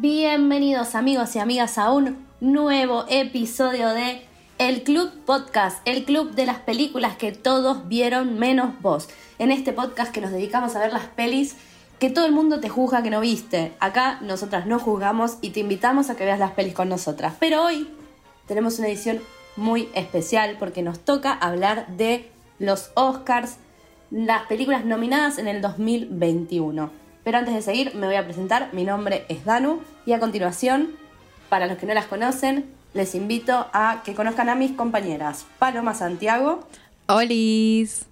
Bienvenidos amigos y amigas a un nuevo episodio de El Club Podcast, el club de las películas que todos vieron menos vos. En este podcast que nos dedicamos a ver las pelis que todo el mundo te juzga que no viste. Acá nosotras no juzgamos y te invitamos a que veas las pelis con nosotras. Pero hoy tenemos una edición muy especial porque nos toca hablar de los Oscars, las películas nominadas en el 2021. Pero antes de seguir, me voy a presentar. Mi nombre es Danu y a continuación, para los que no las conocen, les invito a que conozcan a mis compañeras Paloma Santiago. Olis.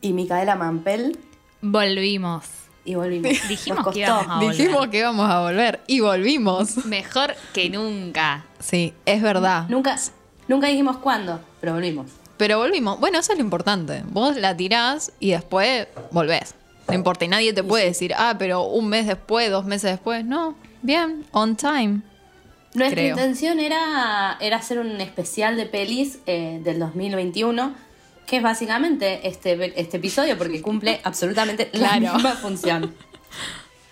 Y Micaela Mampel. Volvimos. Y volvimos. Dijimos que íbamos a volver. Dijimos que íbamos a volver y volvimos. Mejor que nunca. Sí, es verdad. Nunca, nunca dijimos cuándo, pero volvimos. Pero volvimos. Bueno, eso es lo importante. Vos la tirás y después volvés. No importa, y nadie te puede decir, ah, pero un mes después, dos meses después. No, bien, on time. Nuestra intención era, era hacer un especial de pelis eh, del 2021, que es básicamente este, este episodio, porque cumple absolutamente la misma función.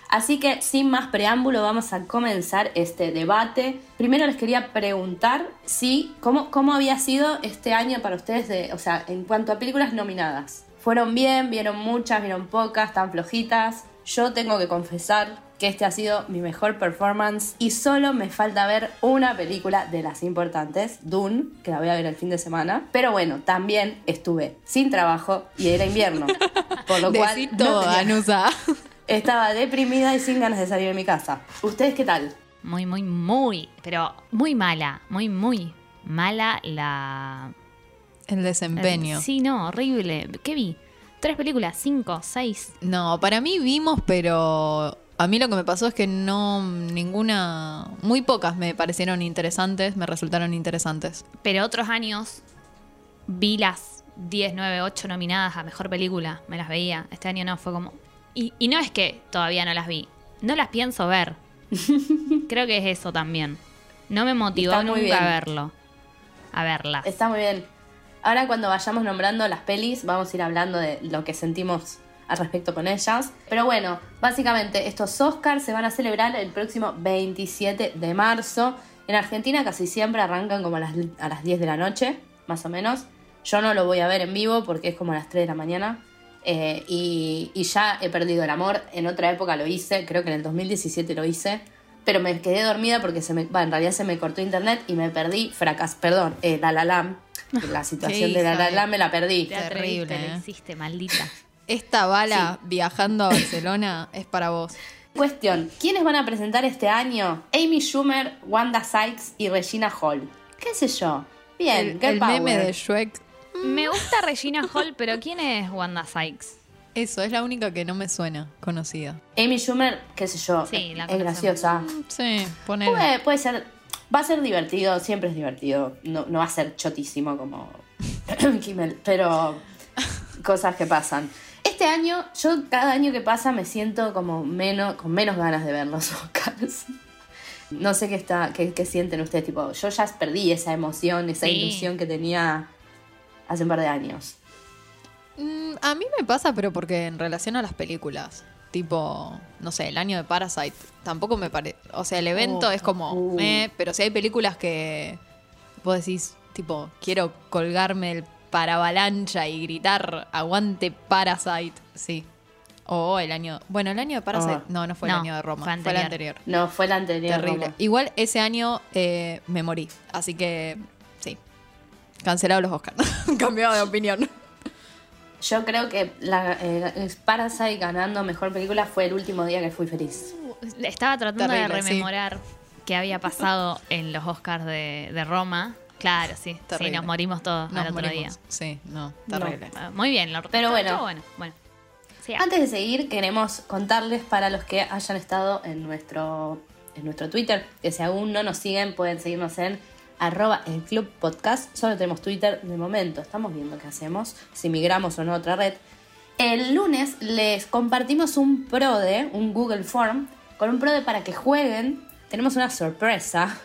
Así que sin más preámbulo vamos a comenzar este debate. Primero les quería preguntar si cómo, cómo había sido este año para ustedes, de, o sea, en cuanto a películas nominadas. Fueron bien, vieron muchas, vieron pocas, tan flojitas. Yo tengo que confesar que este ha sido mi mejor performance y solo me falta ver una película de las importantes, Dune, que la voy a ver el fin de semana. Pero bueno, también estuve sin trabajo y era invierno. Por lo cual estaba deprimida y sin ganas de salir de mi casa. ¿Ustedes qué tal? Muy, muy, muy, pero muy mala, muy, muy mala la el desempeño. sí, no, horrible. ¿Qué vi? ¿Tres películas? ¿Cinco? ¿Seis? No, para mí vimos, pero a mí lo que me pasó es que no, ninguna, muy pocas me parecieron interesantes, me resultaron interesantes. Pero otros años vi las 10, 9, 8 nominadas a Mejor Película, me las veía. Este año no, fue como... Y, y no es que todavía no las vi, no las pienso ver. Creo que es eso también. No me motivó nunca a verlo. A verlas. Está muy bien. Ahora cuando vayamos nombrando las pelis, vamos a ir hablando de lo que sentimos al respecto con ellas. Pero bueno, básicamente estos Oscars se van a celebrar el próximo 27 de marzo. En Argentina casi siempre arrancan como a las, a las 10 de la noche, más o menos. Yo no lo voy a ver en vivo porque es como a las 3 de la mañana. Eh, y, ya he perdido el amor. En otra época lo hice, creo que en el 2017 lo hice. Pero me quedé dormida porque se me, en realidad se me cortó internet y me perdí fracas, perdón, eh, La la situación de la, la, me la perdí. Terrible. ¿eh? hiciste, maldita. Esta bala viajando a Barcelona es para vos. Cuestión, ¿quiénes van a presentar este año? Amy Schumer, Wanda Sykes y Regina Hall. ¿Qué sé yo? Bien, el, el meme de Shrek. Me gusta Regina Hall, pero ¿quién es Wanda Sykes? Eso, es la única que no me suena conocida. Amy Schumer, qué sé yo, sí, es graciosa. Sí, pone. Puede, puede ser Va a ser divertido, siempre es divertido. No, no va a ser chotísimo como Kimmel, pero cosas que pasan. Este año, yo cada año que pasa me siento como menos, con menos ganas de ver los Oscars. No sé qué está, qué, sienten ustedes, tipo, yo ya perdí esa emoción, esa ilusión que tenía hace un par de años. Mm, a mí me pasa, pero porque en relación a las películas tipo, no sé, el año de Parasite, tampoco me parece. O sea, el evento es como, uh. pero si hay películas que vos decís, tipo, quiero colgarme el paravalancha y gritar, aguante Parasite, sí. O el año. Bueno, el año de Parasite. Ah. No, no fue el año de Roma. Fue, el anterior. No, fue el anterior. Terrible. Igual ese año eh, me morí. Así que, sí. Cancelado los Oscars. Cambiado de opinión. Yo creo que la, eh, Parasite ganando mejor película fue el último día que fui feliz. Estaba tratando de rememorar qué había pasado en los Oscars de, Roma. Claro, sí. Sí, nos morimos todos al otro día. Sí, no, terrible. Ah, muy bien, lo Pero bueno, bueno, bueno. Antes de seguir, queremos contarles para los que hayan estado en nuestro, en nuestro Twitter, que si aún no nos siguen, pueden seguirnos en arroba el club podcast. Solo tenemos Twitter de momento. Estamos viendo qué hacemos, si migramos o no a otra red. El lunes les compartimos un PRODE, un Google Form, con un PRODE para que jueguen. Tenemos una sorpresa,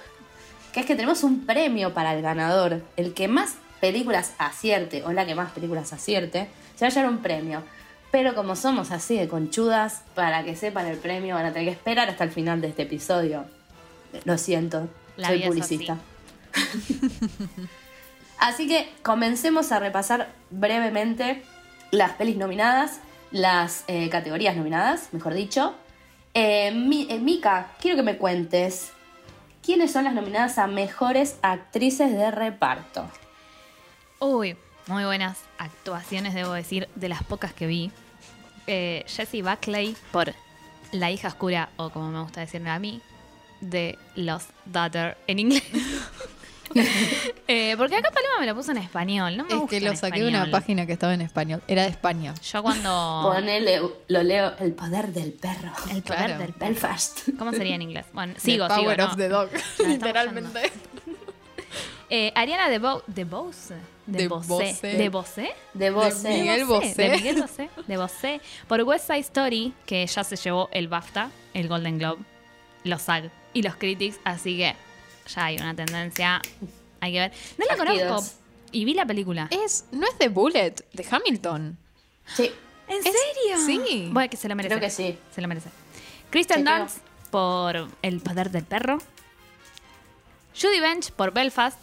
que es que tenemos un premio para el ganador. El que más películas acierte o la que más películas acierte, se va a llevar un premio. Pero como somos así de conchudas, para que sepan el premio van a tener que esperar hasta el final de este episodio. Lo siento, La soy publicista. Así que comencemos a repasar brevemente las pelis nominadas, las eh, categorías nominadas, mejor dicho. Eh, eh, Mika, quiero que me cuentes quiénes son las nominadas a mejores actrices de reparto. Uy, muy buenas actuaciones, debo decir, de las pocas que vi. Eh, Jessie Buckley por La hija oscura, o como me gusta decirme a mí, de Lost Daughter en inglés. Eh, porque acá Paloma me lo puso en español, no me Es gusta que lo en saqué de una página que estaba en español. Era de España. Yo cuando... Ponele, lo leo, El poder del perro. El poder Claro. del perro. Belfast. ¿Cómo sería en inglés? Bueno, sigo, the power sigo. of no. the dog. Literalmente. Eh, Ariana de, Bo de Bose. De, Bose. Bose. ¿De Bose? De voz, De. Miguel Bosé. De Miguel Bosé. De Bosé. Por West Side Story, que ya se llevó el BAFTA, el Golden Globe, los SAG y los Critics, así que ya hay una tendencia. Hay que ver. No la conozco. Y vi la película. Es, no es de Bullet, de Hamilton. Sí, ¿En es- serio? sí. Bueno, que se lo merece. creo que sí. Se lo merece. Kristen. Dunst por El poder del perro. Judy Bench por Belfast.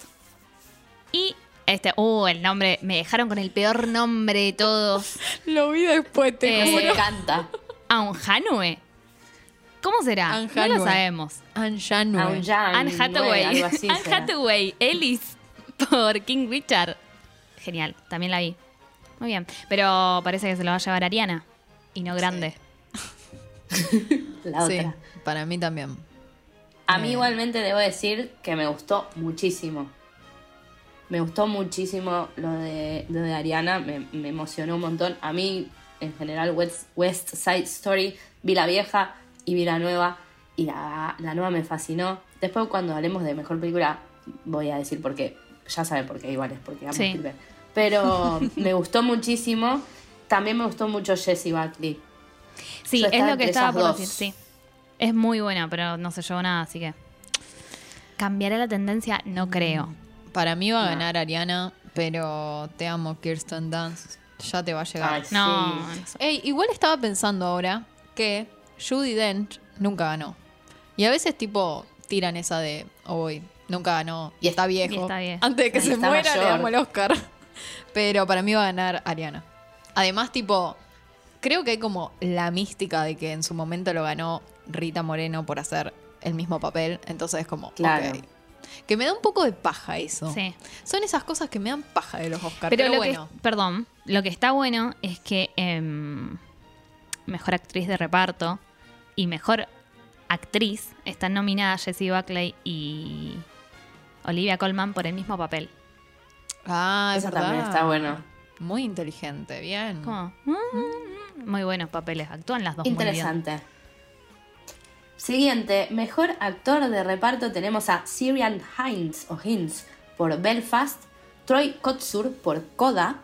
Y este, uh, el nombre, me dejaron con el peor nombre de todos. Lo vi después, te Eh, Me juro. encanta. Aunjanue. ¿Cómo será? Anne No lo Hathaway. sabemos. Anne Hathaway. algo así Anne. Hathaway. Ellis por King Richard. Genial, también la vi. Muy bien. Pero parece que se lo va a llevar Ariana. Y no grande. La Sí, otra. para mí también. A mí igualmente debo decir que me gustó muchísimo. Me gustó muchísimo lo de, lo de Ariana, me, me emocionó un montón. A mí, en general, West, West Side Story, vi la vieja y vi la nueva, y la, la nueva me fascinó. Después, cuando hablemos de mejor película, voy a decir por qué. Ya saben por qué, igual es porque amo Sí. Pero me gustó muchísimo. También me gustó mucho Jessie Buckley. Sí, es lo que estaba por dos. decir, sí. Es muy buena, pero no se llevó nada, así que. ¿Cambiará la tendencia? No creo. Para mí va a No. ganar Ariana, pero te amo, Kirsten Dunst. Ya te va a llegar. Ay, No, sí. Ey, igual estaba pensando ahora que Judy Dench nunca ganó. Y a veces, tipo, tiran esa de, hoy nunca ganó. Y está es- viejo. y está bien. Antes de que Y se muera, le mayor. damos el Oscar. Pero para mí va a ganar Ariana. Además, tipo, creo que hay como la mística de que en su momento lo ganó Rita Moreno por hacer el mismo papel. Entonces es como, Claro. Que me da un poco de paja eso. Sí. Son esas cosas que me dan paja de los Oscars. Pero, Pero, lo bueno. que, perdón, lo que está bueno es que em, mejor actriz de reparto y mejor actriz están nominadas Jessie Buckley y Olivia Colman por el mismo papel. Ah, es Eso verdad. también está bueno. Muy inteligente, bien. Mm, muy buenos papeles, actúan las dos muy bien. Interesante. Siguiente, mejor actor de reparto tenemos a Syrian Hines o Hines por Belfast, Troy Kotsur por Coda,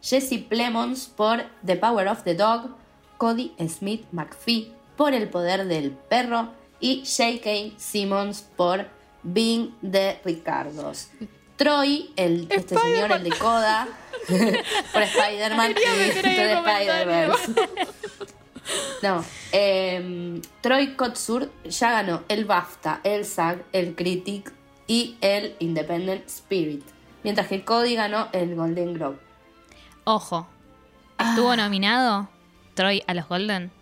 Jesse Plemons por The Power of the Dog, Cody Smith McPhee por El Poder del Perro y J.K. Simmons por Being the Ricardos. Troy, el, este señor, el de Coda, por Spider-Man y Into the Spider-Verse. No, eh, Troy Kotsur ya ganó el BAFTA, el SAG, el Critic y el Independent Spirit. Mientras que Cody ganó el Golden Globe. Ojo, ¿estuvo nominado Troy a los Golden?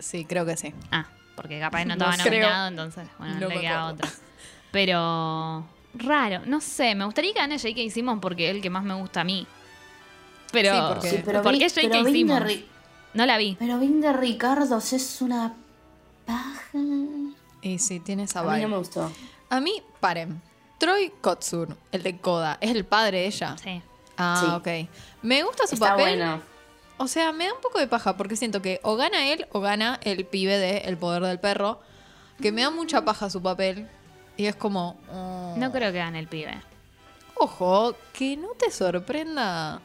Sí, creo que sí. Ah, porque capaz no No estaba creo. nominado, entonces, bueno, No le queda acuerdo. otra. Pero raro, no sé, me gustaría que gane J.K. Simmons porque es el que más me gusta a mí. Pero, Sí, porque- Sí, pero ¿por qué J.K. Simmons? Ri- No la vi. Pero Vin de Ricardos es una paja. Y sí, tiene esa A mí vibe. no me gustó. A mí, paren. Troy Kotsur, el de Coda, es el padre de ella. Sí. Ah, Sí. ok. Me gusta su Está papel. bueno. O sea, me da un poco de paja porque siento que o gana él o gana el pibe de El Poder del Perro. Que me da mucha paja su papel. Y es como. oh. No creo que gane el pibe. Ojo, que no te sorprenda.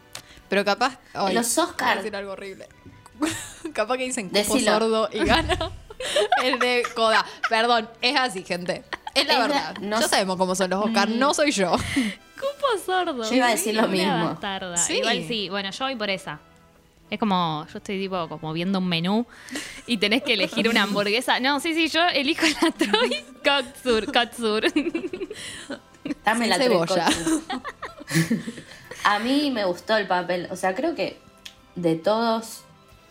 Pero capaz. Los voy a Oscar. decir algo horrible. capaz que dicen cupo Decilo. sordo y gana el de Coda. Perdón, es así, gente. Es la Es la- verdad. no ya sabemos cómo son los Oscar, no soy yo. Cupo sordo. Yo iba a decir lo mismo. bastarda. Sí. Igual sí, bueno, yo voy por esa. Es como, yo estoy tipo como viendo un menú y tenés que elegir una hamburguesa. No, sí, sí, yo elijo la Troy Kotsur. Kotsur. Dame la cebolla. A mí me gustó el papel. O sea, creo que de todos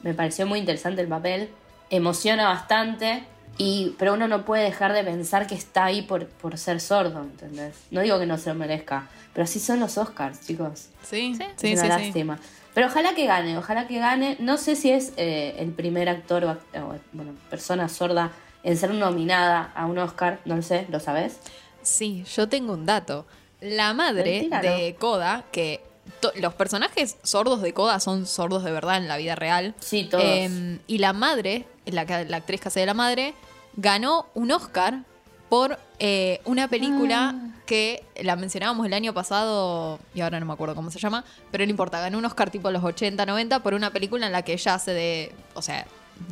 me pareció muy interesante el papel. Emociona bastante. Y, pero uno no puede dejar de pensar que está ahí por, por ser sordo, ¿entendés? No digo que no se lo merezca, pero así son los Oscars, chicos. Sí, sí, es una lástima. Pero ojalá que gane, ojalá que gane. No sé si es eh, el primer actor o, bueno, persona sorda en ser nominada a un Oscar, no lo sé, ¿lo sabes? Sí, yo tengo un dato. La madre de Coda, que los personajes sordos de Coda son sordos de verdad en la vida real. Sí, todos. Em, y la madre, la, la actriz que hace de la madre, ganó un Oscar por eh, una película ah. que la mencionábamos el año pasado y ahora no me acuerdo cómo se llama, pero no importa, ganó un Oscar tipo los 80, 90 por una película en la que ella hace de, o sea,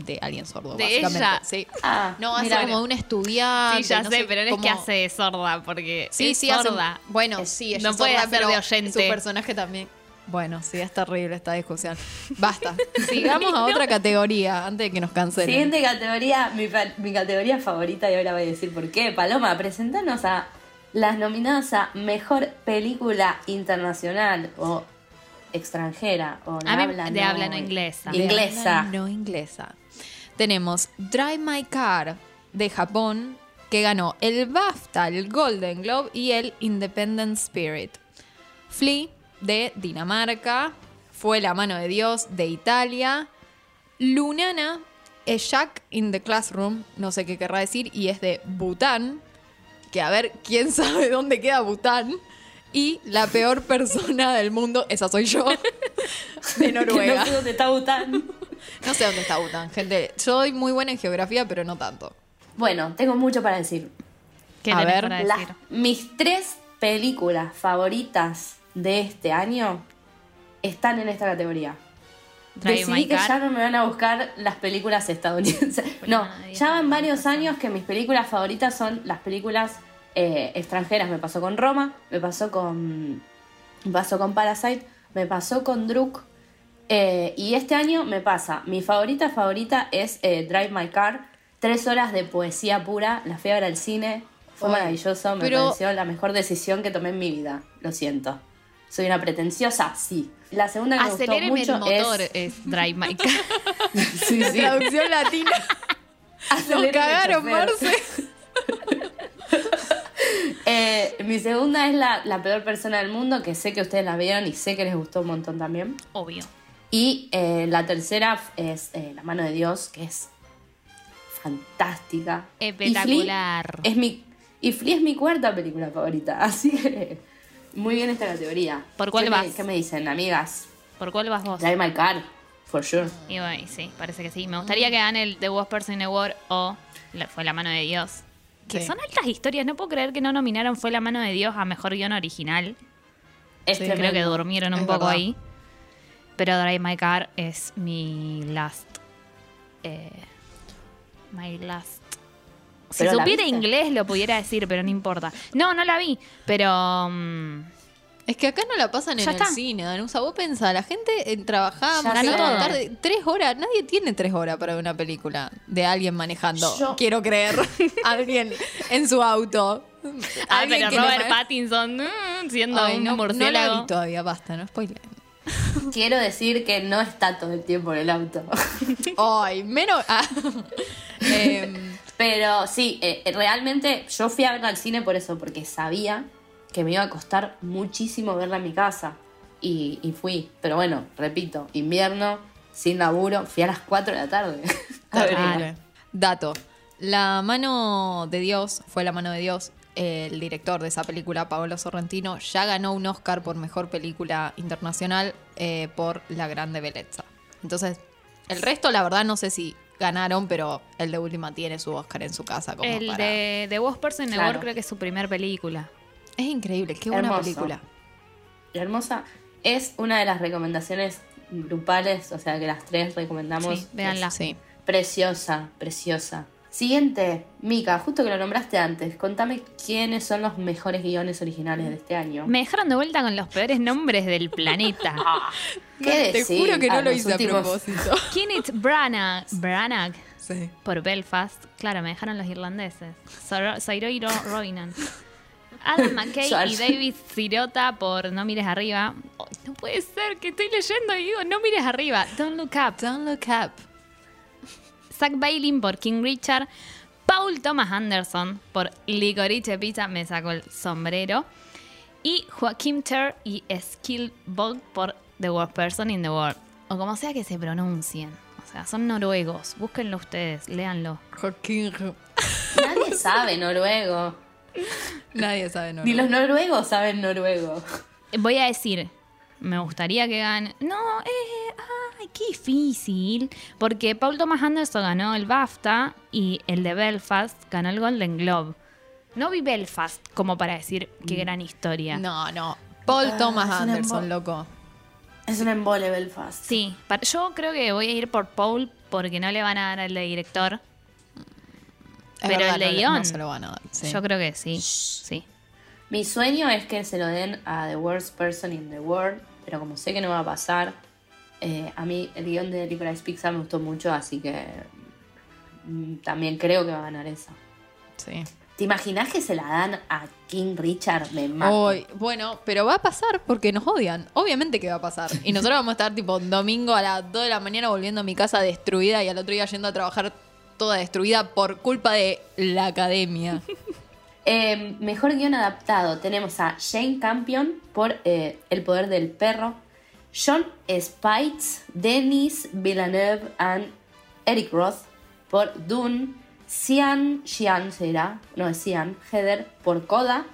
de alguien sordo, de Ella. Sí. Ah, no, hace como un estudiante. Sí, ya sé, pero no es que hace de sorda, porque sí, es sí, sorda. bueno, sí, ella no puede hacer de oyente. Su personaje también. Bueno, sí, es terrible esta discusión. Basta. Sigamos a otra categoría antes de que nos cancelen. Siguiente categoría, mi, categoría favorita, y ahora voy a decir por qué. Paloma, presentanos a las nominadas a Mejor Película Internacional o extranjera o de habla no inglesa. Inglesa. no inglesa. Tenemos Drive My Car de Japón, que ganó el BAFTA, el Golden Globe y el Independent Spirit. Flea de Dinamarca, Fue la mano de Dios de Italia, Lunana es Jack in the Classroom, no sé qué querrá decir, y es de Bután, que a ver quién sabe dónde queda Bután. Y la peor persona del mundo, esa soy yo, de Noruega. no sé dónde está Bután. No sé dónde está Bután, gente. Soy muy buena en geografía, pero no tanto. Bueno, tengo mucho para decir. ¿Qué a ver, para decir? mis tres películas favoritas de este año están en esta categoría. Decidí que ya no me van a buscar las películas estadounidenses. No, ya van varios años que mis películas favoritas son las películas eh, extranjeras. Me pasó con Roma, me pasó con. Me pasó con Parasite, me pasó con Druk. Eh, y este año me pasa. Mi favorita favorita es eh, Drive My Car. Tres horas de poesía pura. La fui a ver al cine. Fue maravilloso. Me pareció la mejor decisión que tomé en mi vida. Lo siento. ¿Soy una pretenciosa? Sí. La segunda que me gustó mucho el motor es, Drive My Car. sí, sí. Traducción latina. Nos cagaron, Marce. eh, mi segunda es la, peor persona del mundo, que sé que ustedes la vieron y sé que les gustó un montón también. Obvio. Y eh, la tercera es eh, La mano de Dios, que es fantástica. Espectacular. es mi, y Flea es mi cuarta película favorita, así que muy bien esta categoría. ¿Por cuál vas? ¿Qué me dicen, amigas? ¿Por cuál vas vos? Drive My Car, for sure. Y bueno, sí, parece que sí. Me gustaría que gane el The Worst Person in the World o Fue la mano de Dios. Que son altas historias. No puedo creer que no nominaron Fue la mano de Dios a Mejor Guión Original. Este creo que durmieron un poco ahí. Pero Drive My Car es mi last... Eh, my last si supiera inglés lo pudiera decir, pero no importa. No, no la vi, pero... Mm, es que acá no la pasan en el cine, Danusa. Vos pensás, la gente en trabajaba tarde, tres horas. Nadie tiene tres horas para ver una película de alguien manejando. Quiero creer. alguien en su auto. Ah, pero Robert Pattinson mm, siendo un no, murciélago. No la vi todavía, basta, no spoiler. Quiero decir que no está todo el tiempo en el auto. Ay, menos. Ah. eh, pero sí, eh, eh, realmente yo fui a verla al cine por eso, porque sabía que me iba a costar muchísimo verla en mi casa. Y, fui. Pero bueno, repito, invierno, sin laburo, fui a las 4 de la tarde. Dato. La mano de Dios, fue la mano de Dios, el director de esa película, Paolo Sorrentino, ya ganó un Oscar por mejor película internacional eh, por La Grande Bellezza. Entonces, el resto, la verdad, no sé si ganaron, pero el de última tiene su Oscar en su casa. Como el de The Worst Person in the World creo que es su primer película. Es increíble, qué buena película. hermosa. Es una de las recomendaciones grupales, o sea que las tres recomendamos. Sí, véanla. Sí. Preciosa, preciosa. Siguiente, Mika, justo que lo nombraste antes, contame quiénes son los mejores guiones originales de este año. Me dejaron de vuelta con los peores nombres del planeta. ¿Qué Te decir? juro que no Ah, lo hice últimos- a propósito. Kenneth Branagh, Branagh Sí. por Belfast. Claro, me dejaron los irlandeses. Saoirse Ronan. Adam McKay y. David Sirota por No mires arriba. Oh, no puede ser que estoy leyendo y digo No mires arriba. Don't look up. Don't look up. Zach Bailey por King Richard. Paul Thomas Anderson por Licorice Pizza. Me sacó el sombrero. Y Joaquim Ter y Skill Bog por The Worst Person in the World. O como sea que se pronuncien. O sea, son noruegos. Búsquenlo ustedes, léanlo. Joaquín. Nadie sabe noruego. Nadie sabe no. Ni los noruegos saben noruego. Voy a decir, me gustaría que gane. No, eh, ay, qué difícil. Porque Paul Thomas Anderson ganó el BAFTA y el de Belfast ganó el Golden Globe. No vi Belfast como para decir qué gran historia. No, no. Paul Ah, Thomas Anderson, loco. Es un embole Belfast. Sí, yo creo que voy a ir por Paul porque no le van a dar al de director. Es Pero verdad, el de no guion. No se lo van a dar. sí. Yo creo que sí. Sí. Mi sueño es que se lo den a The Worst Person in the World, pero como sé que no va a pasar, eh, a mí el guion de Licorice Pizza me gustó mucho, así que mm, también creo que va a ganar esa. Sí. ¿Te imaginas que se la dan a King Richard? Me mato. Bueno, pero va a pasar porque nos odian. Obviamente que va a pasar. Y nosotros vamos a estar tipo domingo a las 2 de la mañana volviendo a mi casa destruida y al otro día yendo a trabajar toda destruida por culpa de la academia. Eh, mejor guion adaptado tenemos a Jane Campion por eh, El poder del perro, John Spites, Denis Villeneuve and Eric Roth por Dune, Cian, Cian será, no es Cian, Heather por Coda,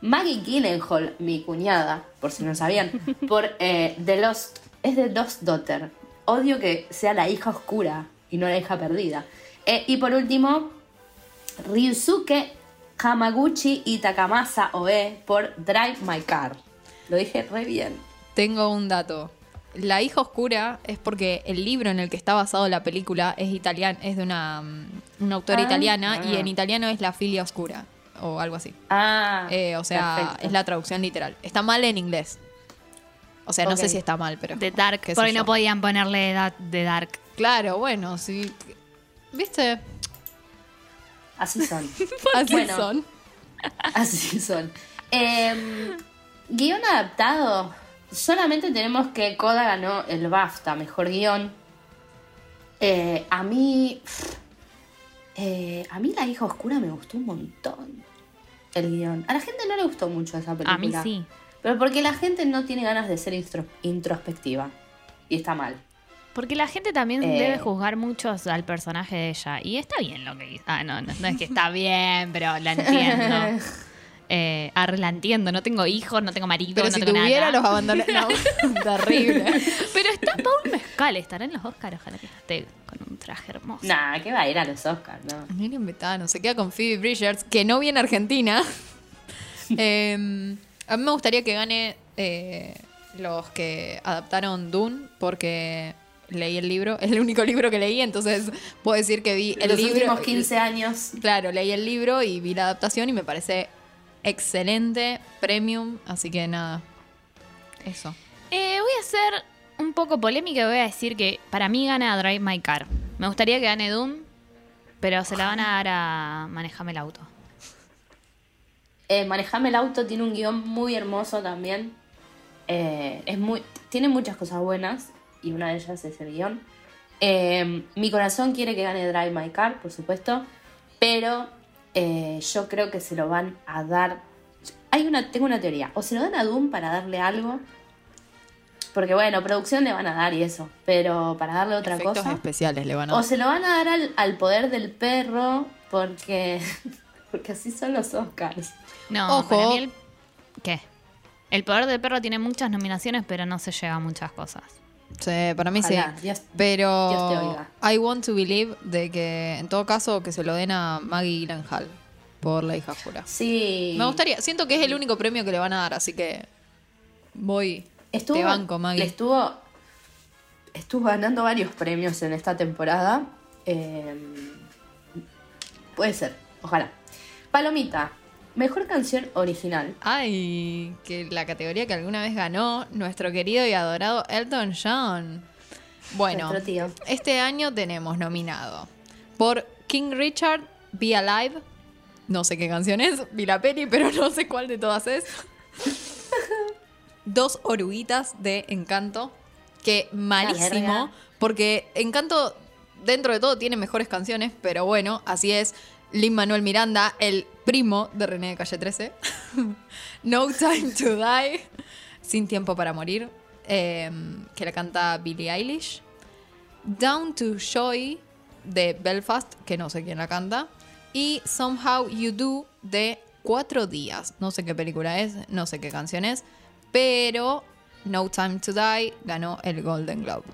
Maggie Gyllenhaal, mi cuñada, por si no sabían, por eh, The Lost, es The Lost Daughter. Odio que sea la hija oscura y no la hija perdida. Eh, y por último, Ryusuke Hamaguchi y Takamasa Oe por Drive My Car. Lo dije re bien. Tengo un dato. La hija oscura es porque el libro en el que está basado la película es italiano, es de una, mm, una autora Ah, italiana y ah. en italiano es la filia oscura o algo así. Ah, Eh, o sea, perfecto. es la traducción literal. Está mal en inglés. O sea, no sé si está mal, pero. De Dark. Porque no podían ponerle edad de Dark. Claro, bueno, sí. ¿Viste? Así son. Así Bueno. son. Así son. Eh, guion adaptado. Solamente tenemos que Coda ganó el BAFTA, mejor guion. Eh, a mí. eh, a mí La hija oscura me gustó un montón. El guion. A la gente no le gustó mucho esa película. A mí sí. Pero porque la gente no tiene ganas de ser introspectiva. Y está mal. Porque la gente también Eh. debe juzgar mucho al personaje de ella. Y está bien lo que hizo. Ah, no, no, no es que está bien, pero la entiendo. Eh, arre, la entiendo. No tengo hijos, no tengo marido, Pero no si tengo tuviera, los nada. abandoné. No, terrible. Pero está Paul Mezcal, estará en los Oscars. Ojalá que esté con un traje hermoso. Nah, que va a ir a los Oscars, ¿no? Miren Betano, se queda con Phoebe Bridgers, que no viene a Argentina. Eh, a mí me gustaría que gane eh, los que adaptaron Dune, porque leí el libro, es el único libro que leí, entonces puedo decir que vi el los libro. últimos 15 años. Claro, leí el libro y vi la adaptación y me parece excelente, premium, así que nada. Eso. Eh, voy a ser un poco polémica y voy a decir que para mí gana Drive My Car. Me gustaría que gane Doom, pero se la van a dar a Manejame el auto. Eh, Manejame el auto tiene un guion muy hermoso también. Eh, es muy, tiene muchas cosas buenas y una de ellas es el guion. Eh, mi corazón quiere que gane Drive My Car, por supuesto, pero eh, yo creo que se lo van a dar. Hay una, tengo una teoría. O se lo dan a Doom para darle algo. Porque bueno, producción le van a dar y eso. Pero para darle otra Efectos cosa. especiales le van a O se lo van a dar al, al poder del perro porque, porque así son los Oscars. No, Ojo. para mí el... ¿Qué? El poder del perro tiene muchas nominaciones, pero no se llega a muchas cosas. Sí, para mí Ojalá, sí. Dios- Pero Dios te oiga. I want to believe de que en todo caso que se lo den a Maggie Gyllenhaal por la hija jura. Sí. Me gustaría, siento que es el único premio que le van a dar, así que voy. Estuvo, te banco, Maggie. estuvo, estuvo ganando varios premios en esta temporada. Eh, puede ser, ojalá. Palomita, mejor canción original. Ay, que la categoría que alguna vez ganó nuestro querido y adorado Elton John. Bueno, este año tenemos nominado por King Richard, Be Alive. No sé qué canción es, vi la peli, pero no sé cuál de todas es. Dos oruguitas de Encanto, que malísimo, porque Encanto dentro de todo tiene mejores canciones, pero bueno, así es. Lin Manuel Miranda, el primo de René de Calle 13. no Time to Die, Sin Tiempo para Morir, em, que la canta Billie Eilish. Down to Joy de Belfast, que no sé quién la canta. Y Somehow You Do de Cuatro Días. No sé qué película es, no sé qué canción es, pero No Time to Die ganó el Golden Globe.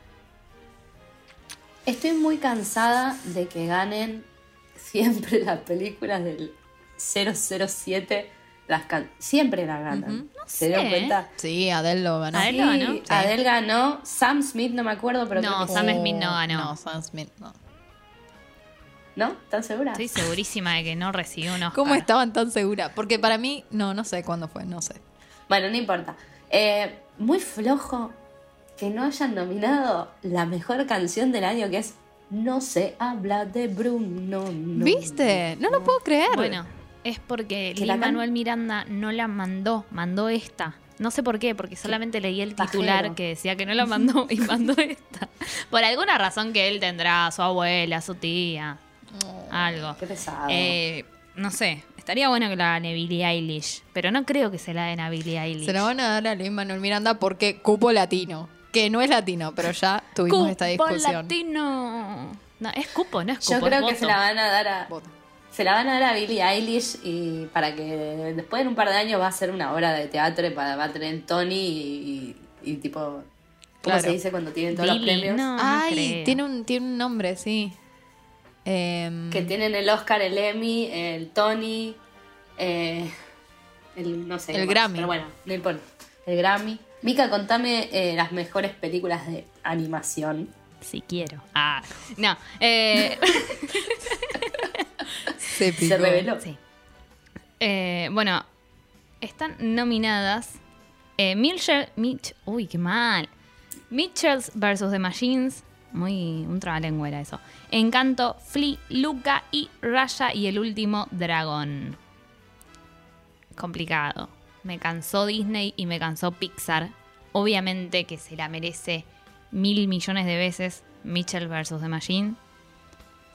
Estoy muy cansada de que ganen siempre las películas del 007. Las siempre la ganan. ¿Se dio cuenta? Sí, Adele lo ganó. Adele, ganó. Adele ganó. Sam Smith, no me acuerdo, pero. No, Sam Smith no ganó. No, Sam Smith no. ¿No? ¿Tan segura? Estoy segurísima de que no recibió unos. ¿Cómo estaban tan seguras? Porque para mí, no, no sé cuándo fue, no sé. Bueno, no importa. Eh, muy flojo que no hayan nominado la mejor canción del año, que es No se habla de Bruno. ¿Viste? No, lo puedo creer. Bueno, es porque Lin Manuel Miranda no la mandó, mandó esta. No sé por qué, porque solamente leí el titular que decía que no la mandó y mandó esta. Por alguna razón que él tendrá, su abuela, su tía, algo. Qué pesado. Eh, no sé, estaría bueno que la gane Billie Eilish, pero no creo que se la den a Billie Eilish. Se la van a dar a Lin Manuel Miranda porque cupo latino. Que no es latino, pero ya tuvimos esta discusión. latino! No, es cupo, no es cupo. Yo creo que se la van a dar a. Se la van a dar a Billie Eilish y para que después en un par de años va a ser una obra de teatro y para, va a tener Tony y, tipo. ¿Cómo se dice cuando tienen todos los premios? Ay, tiene un, tiene un nombre, sí. Em, que tienen el Oscar, el Emmy, el Tony, eh, el no sé. El Grammy. Pero bueno, no importa. El Grammy. Mica, contame eh, las mejores películas de animación. Si quiero. Ah, no. Eh, se, reveló. Sí. bueno, están nominadas Mitchell, Mitch, uy, qué mal. Mitchells vs. The Machines, muy un trabalengua era eso. Encanto, Flea, Luca y Raya y el último dragón. Complicado. Me cansó Disney y me cansó Pixar. Obviamente que se la merece mil millones de veces Mitchell vs. The Machine.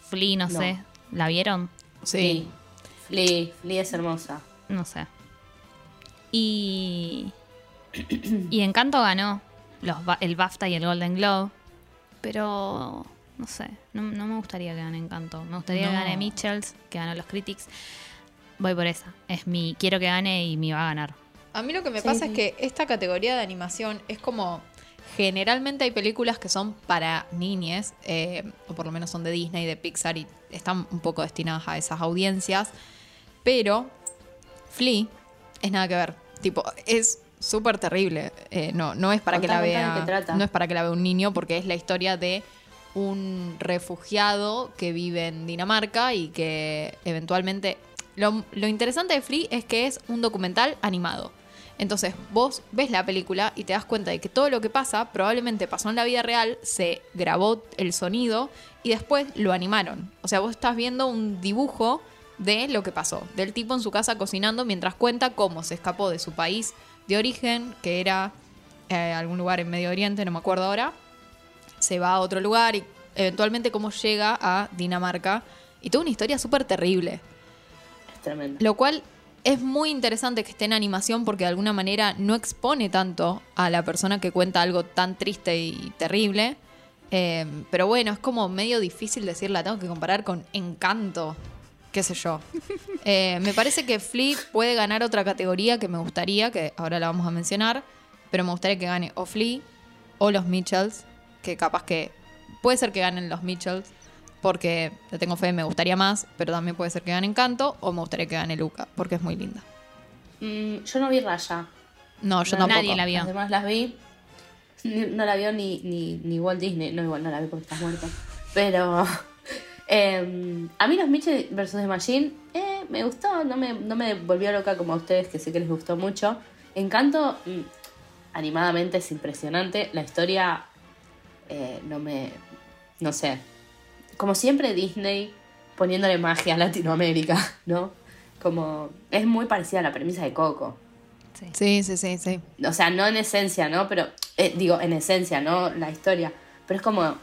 Flea, no, sé. ¿La vieron? Sí. Flea, Flea es hermosa. No sé. Y. y Encanto ganó los, el BAFTA y el Golden Globe. Pero no sé, no, me gustaría que gane Encanto. Me gustaría que gane Mitchells, que ganó los Critics. Voy por esa. Es mi quiero que gane y me va a ganar. A mí lo que me pasa es que esta categoría de animación es como generalmente hay películas que son para niñes, eh, o por lo menos son de Disney, de Pixar, y están un poco destinadas a esas audiencias. Pero Flea es nada que ver. Tipo, es súper terrible. Eh, no, no es para que la vea. No es para que la vea un niño, porque es la historia de un refugiado que vive en Dinamarca y que eventualmente. Lo, lo interesante de Free es que es un documental animado. Entonces vos ves la película y te das cuenta de que todo lo que pasa probablemente pasó en la vida real, se grabó el sonido y después lo animaron. O sea, vos estás viendo un dibujo de lo que pasó, del tipo en su casa cocinando mientras cuenta cómo se escapó de su país de origen, que era eh, algún lugar en Medio Oriente, no me acuerdo ahora, se va a otro lugar y eventualmente cómo llega a Dinamarca. Y toda una historia súper terrible. Es tremendo. Lo cual es muy interesante que esté en animación porque de alguna manera no expone tanto a la persona que cuenta algo tan triste y terrible. Eh, pero bueno, es como medio difícil decirla, tengo que comparar con Encanto, qué sé yo. Eh, me parece que Flea puede ganar otra categoría que me gustaría, que ahora la vamos a mencionar, pero me gustaría que gane o Flea o los Mitchells, que capaz que puede ser que ganen los Mitchells, porque le tengo fe, me gustaría más, pero también puede ser que gane Encanto, o me gustaría que gane Luca, porque es muy linda. Mm, yo no vi Raya. No, yo tampoco. Nadie la vio. Además las vi. No la vio ni, ni, Walt Disney. No, igual no la vi porque estás muerto. Pero Em, a mí los Mitchell vs. The Machine eh, me gustó, no me, no me volvió loca como a ustedes, que sé que les gustó mucho. Encanto, mm, animadamente es impresionante. La historia eh, no me. No sé. Como siempre, Disney poniéndole magia a Latinoamérica, ¿no? Como. Es muy parecida a la premisa de Coco. Sí, sí, sí, sí. O sea, no en esencia, ¿no? Pero. Eh, digo, en esencia, ¿no? La historia. Pero es como.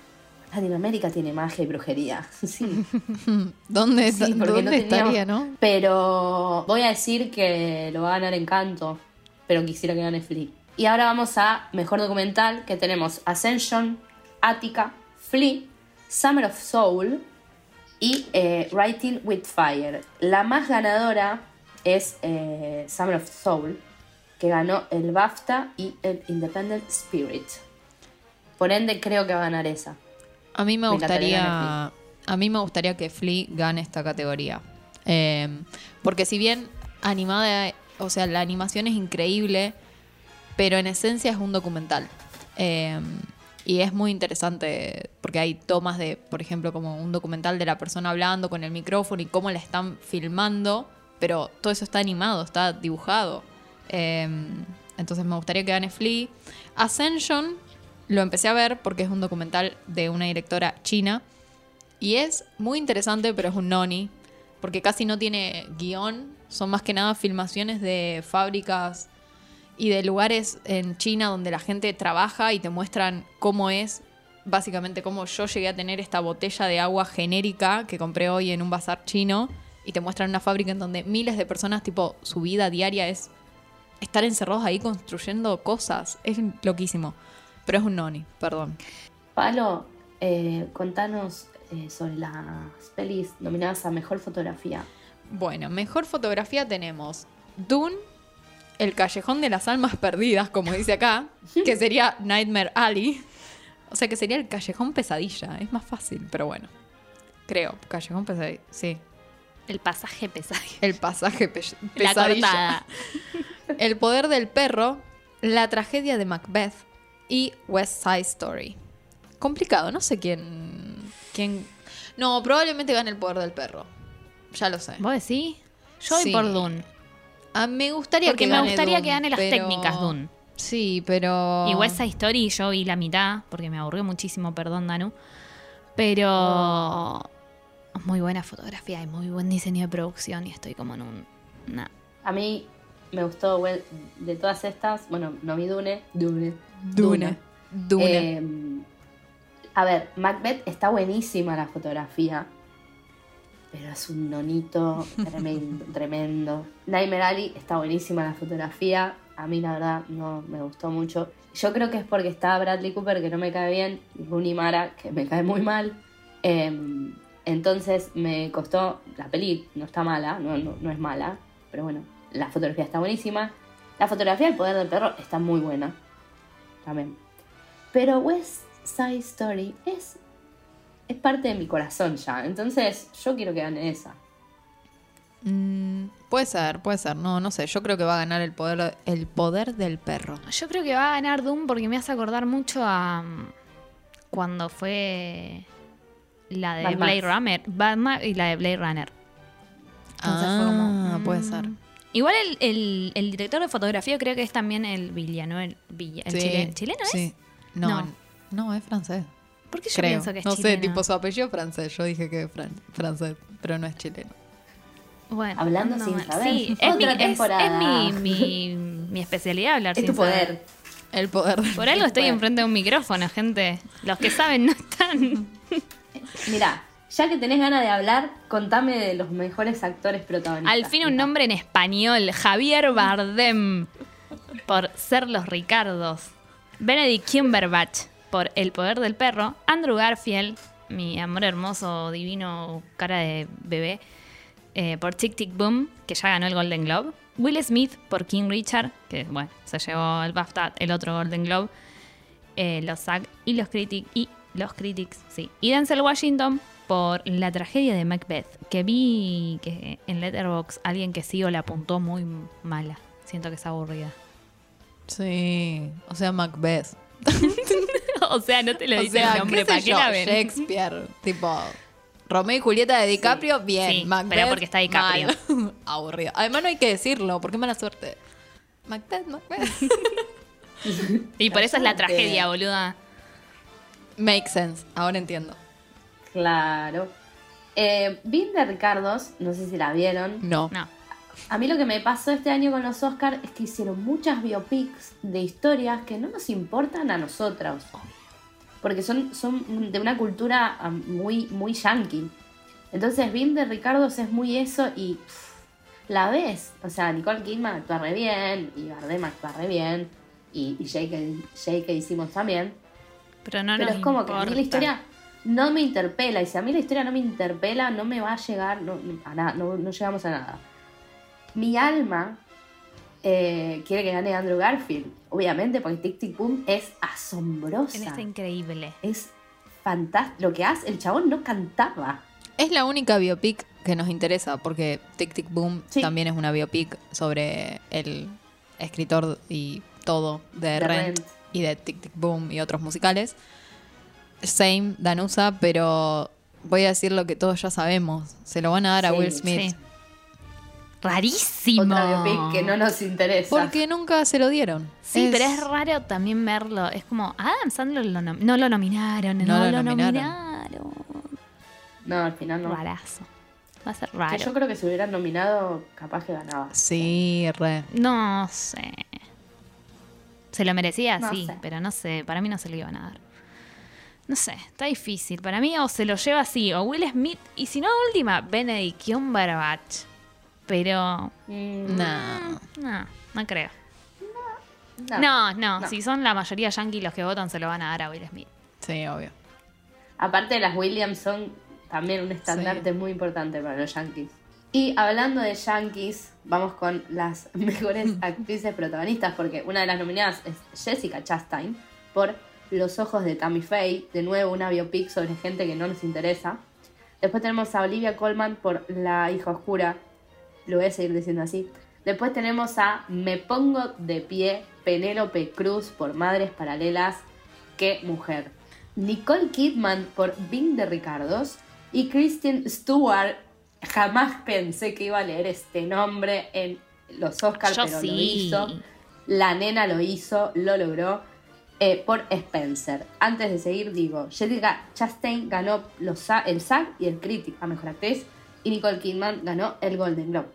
Latinoamérica tiene magia y brujería. Sí. ¿Dónde, ¿dónde estaría, no? Pero voy a decir que lo va a ganar Encanto. Pero quisiera que gane Flea. Y ahora vamos a mejor documental, que tenemos Ascension, Attica, Flea, Summer of Soul y eh, Writing with Fire. La más ganadora es eh, Summer of Soul, que ganó el BAFTA y el Independent Spirit. Por ende, creo que va a ganar esa. A mí me, gustaría. A mí me gustaría que Flea gane esta categoría. Em, porque si bien animada, o sea, la animación es increíble, pero en esencia es un documental. Em, y es muy interesante porque hay tomas de, por ejemplo, como un documental de la persona hablando con el micrófono y cómo la están filmando, pero todo eso está animado, está dibujado. Em, entonces me gustaría que gane Flea. Ascension lo empecé a ver porque es un documental de una directora china y es muy interesante, pero es un noni, porque casi no tiene guion, son más que nada filmaciones de fábricas y de lugares en China donde la gente trabaja y te muestran cómo es, básicamente cómo yo llegué a tener esta botella de agua genérica que compré hoy en un bazar chino y te muestran una fábrica en donde miles de personas, tipo, su vida diaria es estar encerrados ahí construyendo cosas. Es loquísimo. Pero es un noni, perdón. Palo, eh, contanos eh, sobre las pelis nominadas a Mejor Fotografía. Bueno, Mejor Fotografía tenemos Dune, el Callejón de las Almas Perdidas, como dice acá, que sería Nightmare Alley. O sea que sería el Callejón Pesadilla. Es más fácil, pero bueno. Creo, Callejón Pesadilla, sí. El pasaje pesadilla. El pasaje pesadilla. el poder del perro, la tragedia de Macbeth y West Side Story. Complicado, no sé quién. quién. No, probablemente gane el poder del perro. Ya lo sé. ¿Vos decís? Yo voy por Dune. Ah, me gustaría Porque me gustaría que gane las técnicas Dune. Sí, pero. Y West Side Story yo vi la mitad, porque me aburrió muchísimo, perdón, Danu. Pero. Muy buena fotografía y muy buen diseño de producción y estoy como en un. A mí me gustó de todas estas, bueno, no vi Dune, Dune, Dune, Dune. Em, a ver, Macbeth está buenísima la fotografía, pero es un nonito tremendo, tremendo. Nightmare Alley está buenísima la fotografía, a mí la verdad no me gustó mucho. Yo creo que es porque está Bradley Cooper que no me cae bien, y Rooney Mara que me cae muy mal. Em, entonces me costó, la peli no está mala, no, no es mala, pero bueno, la fotografía está buenísima. La fotografía del poder del perro está muy buena. También. Pero West Side Story es, es parte de mi corazón ya. Entonces yo quiero que gane esa. Mm, puede ser, puede ser. No, no sé. Yo creo que va a ganar el poder, el poder del perro. Yo creo que va a ganar Doom porque me hace acordar mucho a mm, cuando fue la de Blade Runner. y la de Blade Runner. ah, puede ser. Mm, Igual el, el, director de fotografía creo que es también el Villa, El, Villa, el chileno. ¿Chileno es? Sí. No, no, es francés. ¿Por qué yo pienso que es no chileno? No sé, tipo su apellido francés. Yo dije que es francés, pero no es chileno. Bueno, hablando sin saber. Sí, es, mi, es, mi, mi, especialidad hablar es tu poder. El poder. Por algo estoy enfrente de un micrófono, gente. Los que saben no están. Mira, ya que tenés ganas de hablar, contame de los mejores actores protagonistas. Al fin un nombre en español, Javier Bardem, por ser los Ricardos. Benedict Cumberbatch, por El poder del perro. Andrew Garfield, mi amor hermoso, divino, cara de bebé, eh, por Tic Tic Boom, que ya ganó el Golden Globe. Will Smith por King Richard, que bueno, se llevó el BAFTA, el otro Golden Globe. Eh, los SAG y los Critics, y los Critics, sí. Y Denzel Washington por la tragedia de Macbeth, que vi que en Letterbox alguien que sigo la apuntó muy mala. Siento que es aburrida. Sí, o sea, Macbeth. o sea, no te lo dice el nombre, ¿para qué la ven? Shakespeare, tipo... Romeo y Julieta de DiCaprio, bien. Sí, Macbeth, pero porque está DiCaprio. mal. Aburrido. Además no hay que decirlo, porque mala suerte. Macbeth, Macbeth. Y por eso es la tragedia, boluda. Make sense, ahora entiendo. Claro. Eh, Vin de Ricardos, no sé si la vieron. No. No. A mí lo que me pasó este año con los Oscars es que hicieron muchas biopics de historias que no nos importan a nosotros. Porque son, son de una cultura ah, muy, muy yankee. Entonces, Vin de Ricardos es muy eso y pff, la ves. O sea, Nicole Kidman actúa re bien, y Bardem actúa re bien, y, y J.K. J.K. Simmons también. Pero no Pero nos es como que a mí la historia no me interpela. Y si a mí la historia no me interpela, no me va a llegar no, a nada, no, no llegamos a nada. Mi alma eh, quiere que gane Andrew Garfield. Obviamente, porque Tic Tic Boom es asombrosa. Está increíble. Es fantástico. Lo que hace, el chabón no cantaba. Es la única biopic que nos interesa, porque Tic Tic Boom Sí. también es una biopic sobre el escritor y todo de, De Rent, Rent. y de Tic Tic Boom y otros musicales. Same, Danusa, pero voy a decir lo que todos ya sabemos. Se lo van a dar a Will Smith. Sí. Rarísimo. Otra biopic que no nos interesa. Porque nunca se lo dieron. Sí, pero es raro también verlo. Es como, Adam Sandler lo nom- no lo nominaron, no, No lo lo, nominaron. nominaron. No, al final no. Rarazo. Va a ser Que raro. yo creo que si hubieran nominado, capaz que ganaba. Sí, re. No sé. Se lo merecía, No sí, sé. pero no sé, para mí no se lo iban a dar. No sé, está difícil. Para mí o se lo lleva así, o Will Smith, y si no, última, Benedict Cumberbatch. Pero, Mm, No. no, no creo. no. No, no, no. si son la mayoría yankee los que votan, se lo van a dar a Will Smith. Sí, obvio. Aparte, las Williams son también un estandarte muy importante para los Yankees. Y hablando de Yankees, vamos con las mejores actrices protagonistas, porque una de las nominadas es Jessica Chastain por Los ojos de Tammy Faye, de nuevo una biopic sobre gente que no nos interesa. Después tenemos a Olivia Colman por La hija oscura, lo voy a seguir diciendo así. Después tenemos a Me pongo de pie, Penélope Cruz por Madres Paralelas, qué mujer. Nicole Kidman por Bing de Ricardos y Kristen Stewart. Jamás pensé que iba a leer este nombre en los Oscars, Yo pero sí. lo hizo. La nena lo hizo, lo logró. eh, por Spencer. Antes de seguir, digo, Jessica Chastain ganó los, el SAG y el Critic a Mejor Actriz y Nicole Kidman ganó el Golden Globe.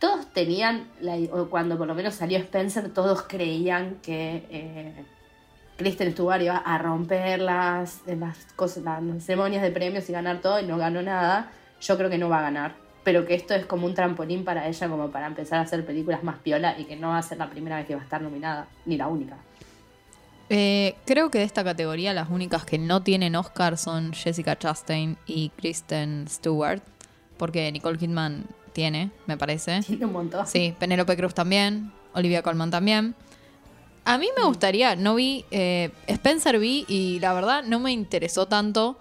Todos tenían, la- o cuando por lo menos salió Spencer, todos creían que eh, Kristen Stewart iba a romper las, las, cosas, las ceremonias de premios y ganar todo y no ganó nada. Yo creo que no va a ganar. Pero que esto es como un trampolín para ella, como para empezar a hacer películas más piola y que no va a ser la primera vez que va a estar nominada, ni la única. Eh, creo que de esta categoría las únicas que no tienen Oscar son Jessica Chastain y Kristen Stewart, porque Nicole Kidman tiene, me parece. Tiene un montón. Sí, Penélope Cruz también, Olivia Colman también. A mí me gustaría, no vi, eh, Spencer vi y la verdad no me interesó tanto,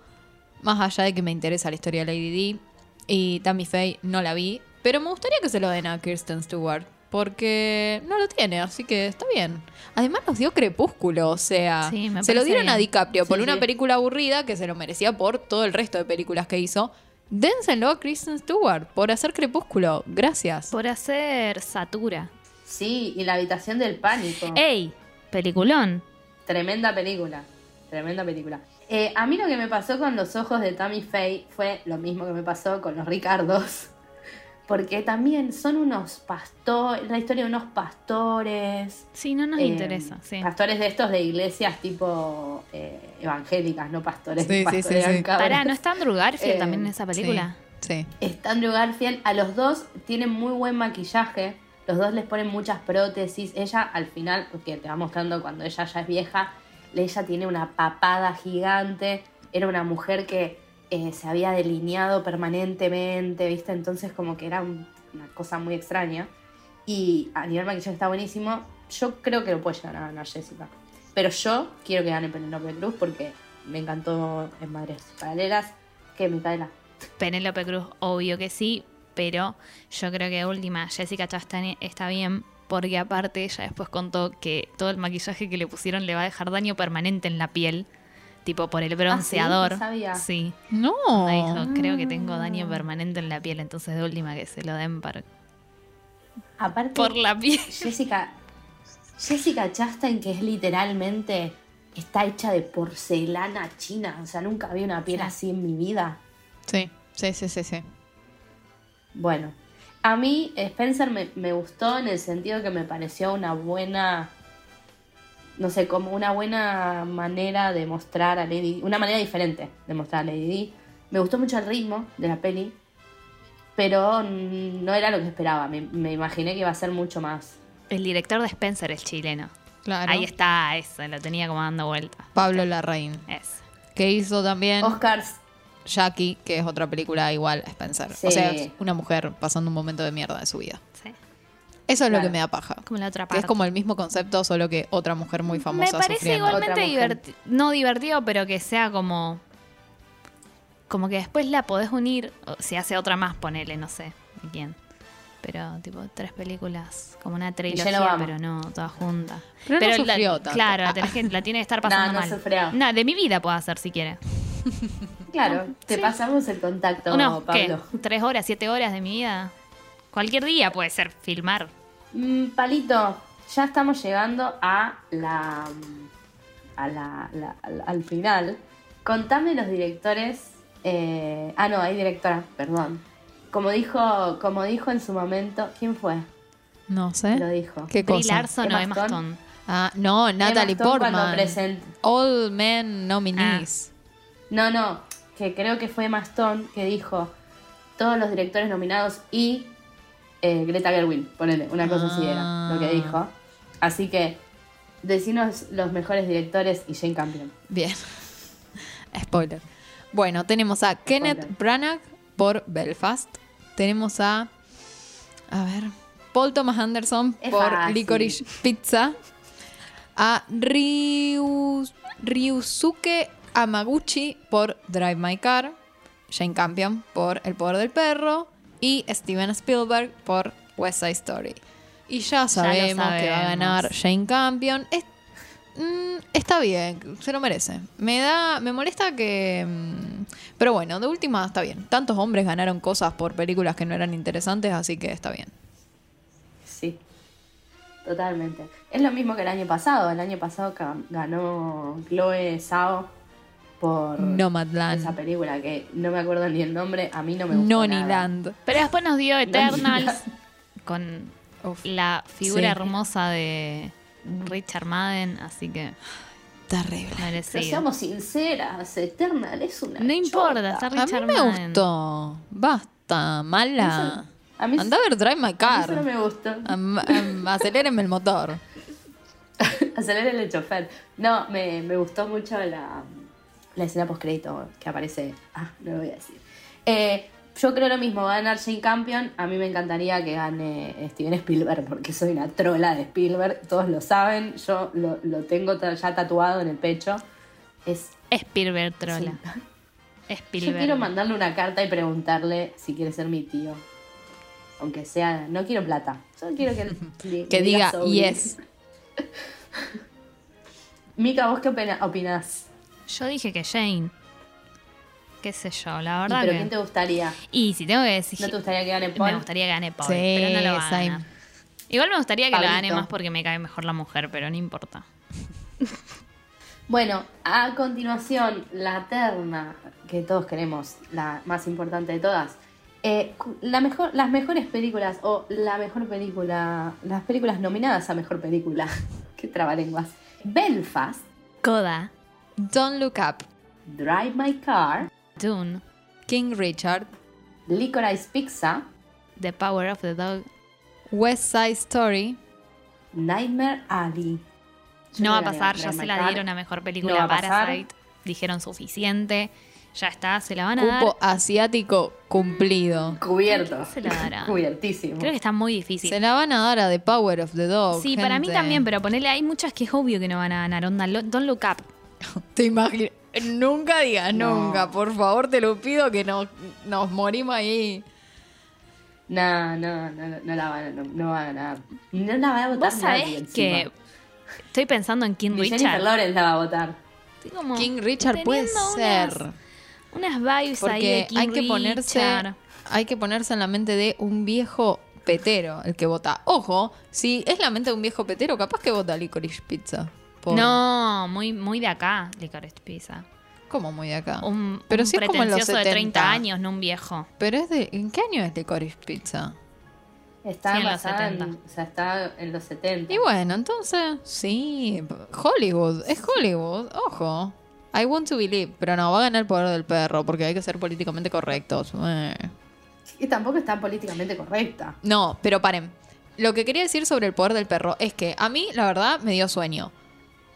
más allá de que me interesa la historia de Lady D y Tammy Faye no la vi, pero me gustaría que se lo den a Kirsten Stewart, porque no lo tiene, así que está bien. Además nos dio Crepúsculo, o sea, Sí, se lo dieron a. DiCaprio por Sí, una película aburrida que se lo merecía por todo el resto de películas que hizo. Dénselo a Kristen Stewart por hacer Crepúsculo. Gracias. Por hacer Satura. Sí, y la habitación del pánico. ¡Ey! Peliculón. Tremenda película. Tremenda película. Eh, a mí lo que me pasó con los ojos de Tammy Faye fue lo mismo que me pasó con los Ricardos. Porque también son unos pastores, la historia de unos pastores. Sí, no nos eh, interesa. Sí. Pastores de estos de iglesias tipo eh, evangélicas, no pastores Sí, que sí, sí, sí. Pará, ¿no está Andrew Garfield Eh, también en esa película? Sí. Está Andrew Garfield. A los dos tienen muy buen maquillaje. Los dos les ponen muchas prótesis. Ella al final, porque te va mostrando cuando ella ya es vieja, ella tiene una papada gigante. Era una mujer que eh, se había delineado permanentemente, ¿viste? Entonces como que era un- una cosa muy extraña. Y a nivel maquillaje está buenísimo. Yo creo que lo puede llegar a ganar Jessica. Pero yo quiero que gane Penelope Cruz porque me encantó en Madres Paralelas. Que Micaela. Penélope Cruz, obvio que sí, pero yo creo que última, Jessica Chastain está bien, porque aparte ella después contó que todo el maquillaje que le pusieron le va a dejar daño permanente en la piel. Tipo por el bronceador. ¿Ah, sí? No sabía. Sí. No. Me dijo, creo que tengo daño permanente en la piel, entonces de última que se lo den por, Aparte, por la piel. Jessica, Jessica Chastain, que es literalmente, está hecha de porcelana china. O sea, nunca vi una piel Sí. así en mi vida. Sí, sí, sí, sí, sí. Bueno, a mí Spencer me, me gustó en el sentido que me pareció una buena, no sé, como una buena manera de mostrar a Lady Di, una manera diferente de mostrar a Lady Di. Me gustó mucho el ritmo de la peli, pero no era lo que esperaba. Me, me imaginé que iba a ser mucho más. El director de Spencer es chileno. Claro. Ahí está, eso, lo tenía como dando vuelta. Pablo Larraín. Es. Que hizo también Oscars, Jackie, que es otra película igual a Spencer. Sí. O sea, es una mujer pasando un momento de mierda de su vida. Sí. Eso es lo que me da paja. Como la otra Que parte. es como el mismo concepto, solo que otra mujer muy famosa Me parece sufriendo. igualmente no divertido, pero que sea como como que después la podés unir, o si hace otra más, ponele, no sé quién. Pero tipo tres películas, como una trilogía, pero no todas juntas. Pero no la- sufrió tanto. Claro, la, Ah. tenés que- la tiene que estar pasando No, no mal. sufrió. No, de mi vida puedo hacer si quiere. claro, te Sí. pasamos el contacto, Unos, ¿qué? Pablo. ¿Tres horas, siete horas de mi vida? Cualquier día puede ser filmar. Mm, Palito, ya estamos llegando a la, a la, la- al, al final. Contame los directores. eh, ah, no, hay directora, perdón. Como dijo, como dijo en su momento, ¿quién fue? No sé. Lo dijo. ¿Qué Brie cosa? Larson o Emma Stone. Stone. Ah, no, Natalie Portman. present- All Men Nominees. No, no, que creo que fue Emma Stone que dijo todos los directores nominados y eh, Greta Gerwig, ponele, una cosa así era lo que Ah. dijo. Así que decinos los mejores directores y Jane Campion. Bien. Spoiler. Bueno, tenemos a Kenneth. Branagh por Belfast. Tenemos a. A ver. Paul Thomas Anderson Es por fácil. Licorice Pizza. A Ryu, Ryusuke Amaguchi por Drive My Car. Jane Campion por El Poder del Perro. Y Steven Spielberg por West Side Story. Y ya sabemos, que va a ganar Jane Campion. Es- mm, está bien, se lo merece. Me da, me molesta que. mm, pero bueno, de última está bien. Tantos hombres ganaron cosas por películas que no eran interesantes, así que está bien. Sí, totalmente. Es lo mismo que el año pasado. El año pasado ganó Chloe Zhao por Nomadland. esa película que no me acuerdo ni el nombre. A mí no me gustó nada. Noniland. Pero después nos dio Eternals con Uf. la figura Sí. hermosa de Richard Madden, así que Terrible. Pero merecido. seamos sinceras, Eternal es una No importa, está A mí Richard me Madden. gustó. Basta, mala. A mí Anda a ver Drive My a mí Car. eso no me gustó. Am- Acelérenme el motor. Acelera el chofer. No, me, me gustó mucho la, la escena post-crédito que aparece. Ah, no lo voy a decir. Eh, yo creo lo mismo, va a ganar Jane Campion. A mí me encantaría que gane Steven Spielberg, porque soy una trola de Spielberg. Todos lo saben, yo lo, lo tengo ya tatuado en el pecho. Es, Spielberg trola. yo Spielberg. quiero mandarle una carta y preguntarle si quiere ser mi tío. Aunque sea, no quiero plata. Solo quiero que, le- Que diga so yes. Mica, ¿vos qué opinás? Yo dije que Jane. Qué sé yo, la ¿Y verdad ¿Pero que... quién te gustaría? Y si tengo que decir... ¿No te gustaría que gane Paul? Me gustaría que gane Paul, Sí, pero no lo va a same. ganar. Igual me gustaría que lo Pablito. gane más porque me cae mejor la mujer, pero no importa. Bueno, a continuación, la terna que todos queremos, la más importante de todas. Eh, la mejor, las mejores películas, o la mejor película, las películas nominadas a mejor película. Qué trabalenguas. Belfast, Coda, Don't Look Up. Drive My Car, Dune, King Richard. Licorice Pizza, The Power of the Dog. West Side Story. Nightmare Alley. Yo No va a pasar, ya se la dieron a mejor película No. Parasite. Dijeron suficiente. Ya está, se la van a dar. Cupo asiático cumplido. Cubierto. Se la dará. Cubiertísimo. Creo que está muy difícil. Se la van a dar a The Power of the Dog. Sí, para mí también, pero ponele, hay muchas que es obvio que no van a ganar. Onda, Don't Look Up. Te imaginas. Nunca digas No. nunca, por favor, te lo pido que nos, nos morimos ahí. No, no, no, no, no la van a, no, no va a ganar. No la va a votar Vos nadie sabés encima. que estoy pensando en King Ni Jennifer Richard. Lawrence la va a votar. King Richard puede ser. Unas vibes ahí de King hay que ponerse hay que ponerse en la mente de un viejo petero el que vota. Ojo, si es la mente de un viejo petero, capaz que vota Licorice Pizza. No, muy, muy de acá, Licorice Pizza. ¿Cómo muy de acá? Un, Pero si es como en los 70. de 30 años, no un viejo. Pero es de ¿en qué año es Licorice Pizza? Está en los 70. o sea, está en los 70. Y bueno, entonces, sí, Hollywood, es Hollywood, ojo. I want to believe, pero no, va a ganar el poder del perro porque hay que ser políticamente correctos. Eh. Y tampoco está políticamente correcta. No, pero paren. Lo que quería decir sobre el poder del perro es que a mí, la verdad, me dio sueño.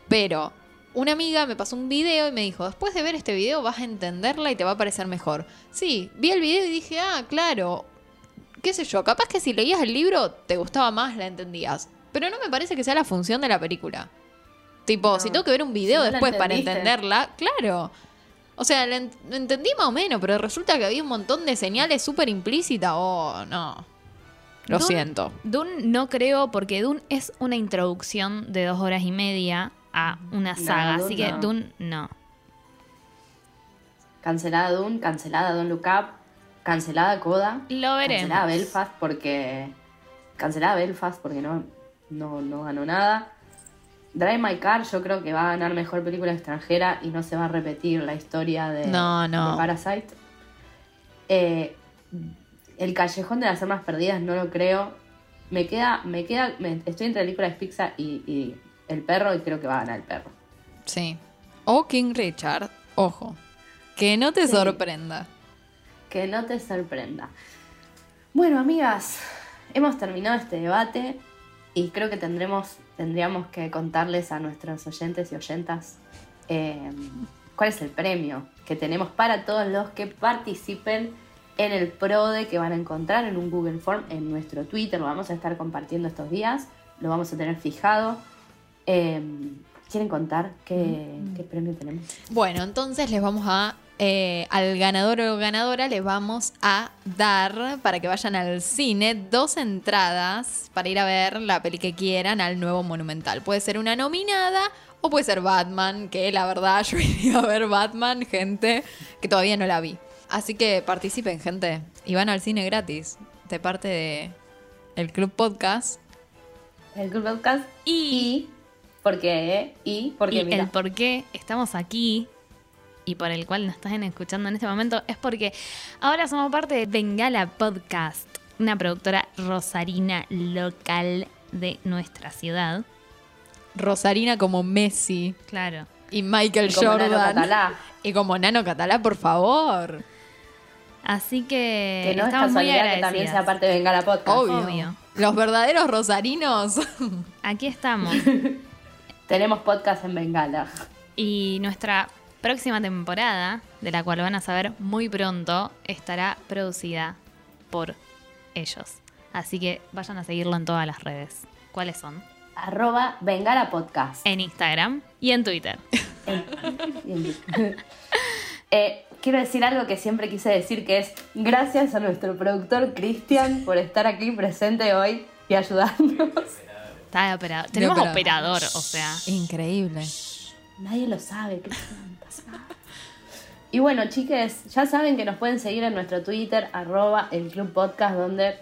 Pero una amiga me pasó un video y me dijo, después de ver este video vas a entenderla y te va a parecer mejor. Sí, vi el video y dije, ah, claro, qué sé yo, capaz que si leías el libro te gustaba más, la entendías. Pero no me parece que sea la función de la película. Tipo, si tengo que ver un video después para entenderla, claro. O sea, lo, entendí más o menos, pero resulta que había un montón de señales súper implícitas. Oh, no. Lo siento. Dune no creo, porque Dune es una introducción de dos horas y media a una saga. así que Dune no. Cancelada Dune, cancelada Don't Look Up, cancelada Coda. Lo veremos. Cancelada Belfast porque. Cancelada Belfast porque no, no, no ganó nada. Drive My Car yo creo que va a ganar mejor película extranjera y no se va a repetir la historia de, Parasite. Eh, el Callejón de las Armas Perdidas no lo creo. Me queda, me queda, estoy entre películas Pixar y, y El Perro y creo que va a ganar El Perro. Sí. O King Richard, ojo. Que no te sorprenda. Que no te sorprenda. Bueno, amigas, hemos terminado este debate y creo que tendremos tendríamos que contarles a nuestros oyentes y oyentas eh, cuál es el premio que tenemos para todos los que participen en el PRODE que van a encontrar en un Google Form en nuestro Twitter. Lo vamos a estar compartiendo estos días, lo vamos a tener fijado. Eh, ¿Quieren contar qué, mm. qué premio tenemos? Bueno, entonces les vamos a eh, al ganador o ganadora le vamos a dar para que vayan al cine dos entradas para ir a ver la peli que quieran al nuevo Monumental. Puede ser una nominada o puede ser Batman, que la verdad yo iría a ver Batman, gente, que todavía no la vi. Así que participen, gente, y van al cine gratis de parte de el Club Podcast. El Club Podcast y, ¿por qué? Y porque el por qué estamos aquí y por el cual nos están escuchando en este momento es porque ahora somos parte de Bengala Podcast, una productora rosarina local de nuestra ciudad. Rosarina como Messi. Claro. Y Michael Jordan. Y como Nano Catalá, por favor. Así que, que no estamos muy agradecidas. que también sea parte de Bengala Podcast. Obvio. Los verdaderos rosarinos. Aquí estamos. Tenemos podcast en Bengala. Y nuestra próxima temporada, de la cual van a saber muy pronto, estará producida por ellos. Así que vayan a seguirlo en todas las redes. ¿Cuáles son? Arroba Bengala Podcast. En Instagram y en Twitter. Eh, quiero decir algo que siempre quise decir, que es gracias a nuestro productor Cristian por estar aquí presente hoy y ayudarnos. Está de operador. Tenemos operador, o sea. Increíble. Nadie lo sabe, Cristian. Y bueno, chiques, ya saben que nos pueden seguir en nuestro Twitter, arroba el Club Podcast, donde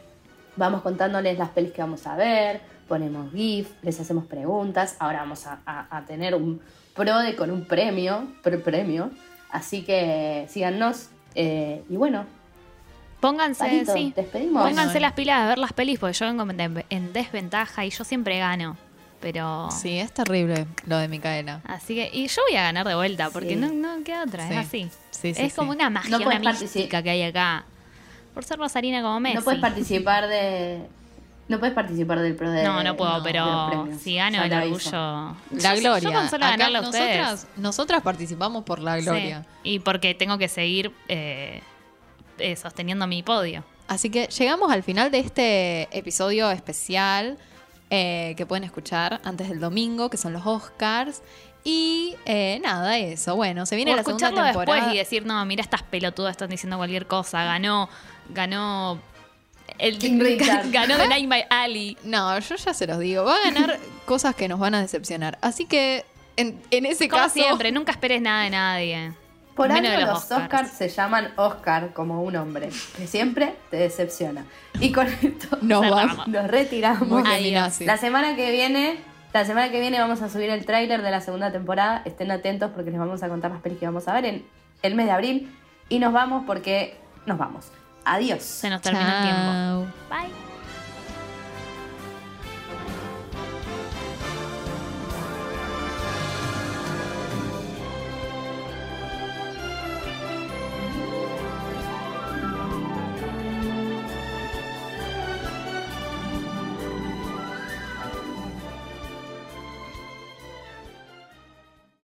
vamos contándoles las pelis que vamos a ver, ponemos GIF, les hacemos preguntas. Ahora vamos a, tener un PRODE con un premio, premio. Así que síganos. Eh, y bueno, Pónganse, sí. Pónganse las pilas de ver las pelis, porque yo vengo en desventaja y yo siempre gano pero... Sí, es terrible lo de Micaela. Así que, y yo voy a ganar de vuelta, porque no, no queda otra, es así. es como una magia, una mística que hay acá. Por ser Rosarina como Messi. No puedes participar de... No puedes participar del pro de, No, no puedo, pero si gano el orgullo. La gloria. Yo, solo ganarle a nosotras, nosotras participamos por la gloria. Y porque tengo que seguir eh, eh, sosteniendo mi podio. Así que llegamos al final de este episodio especial. Eh, que pueden escuchar antes del domingo, que son los Oscars. Y eh, nada, eso. Bueno, se viene la segunda temporada. después y decir, no, mira, estas pelotudas están diciendo cualquier cosa. Ganó, ganó. El, ganó The Night My Ali. No, yo ya se los digo. Va a ganar cosas que nos van a decepcionar. Así que en, ese Como caso. siempre, nunca esperes nada de nadie. Por Menos algo los Oscars. se llaman Oscar como un hombre, que siempre te decepciona. Y con esto Nos Cerramos. vamos. nos retiramos. Adiós. La semana que viene, la semana que viene vamos a subir el tráiler de la segunda temporada. Estén atentos porque les vamos a contar las pelis que vamos a ver en el mes de abril. Y nos vamos porque nos vamos. Adiós. Se nos termina el tiempo. Bye.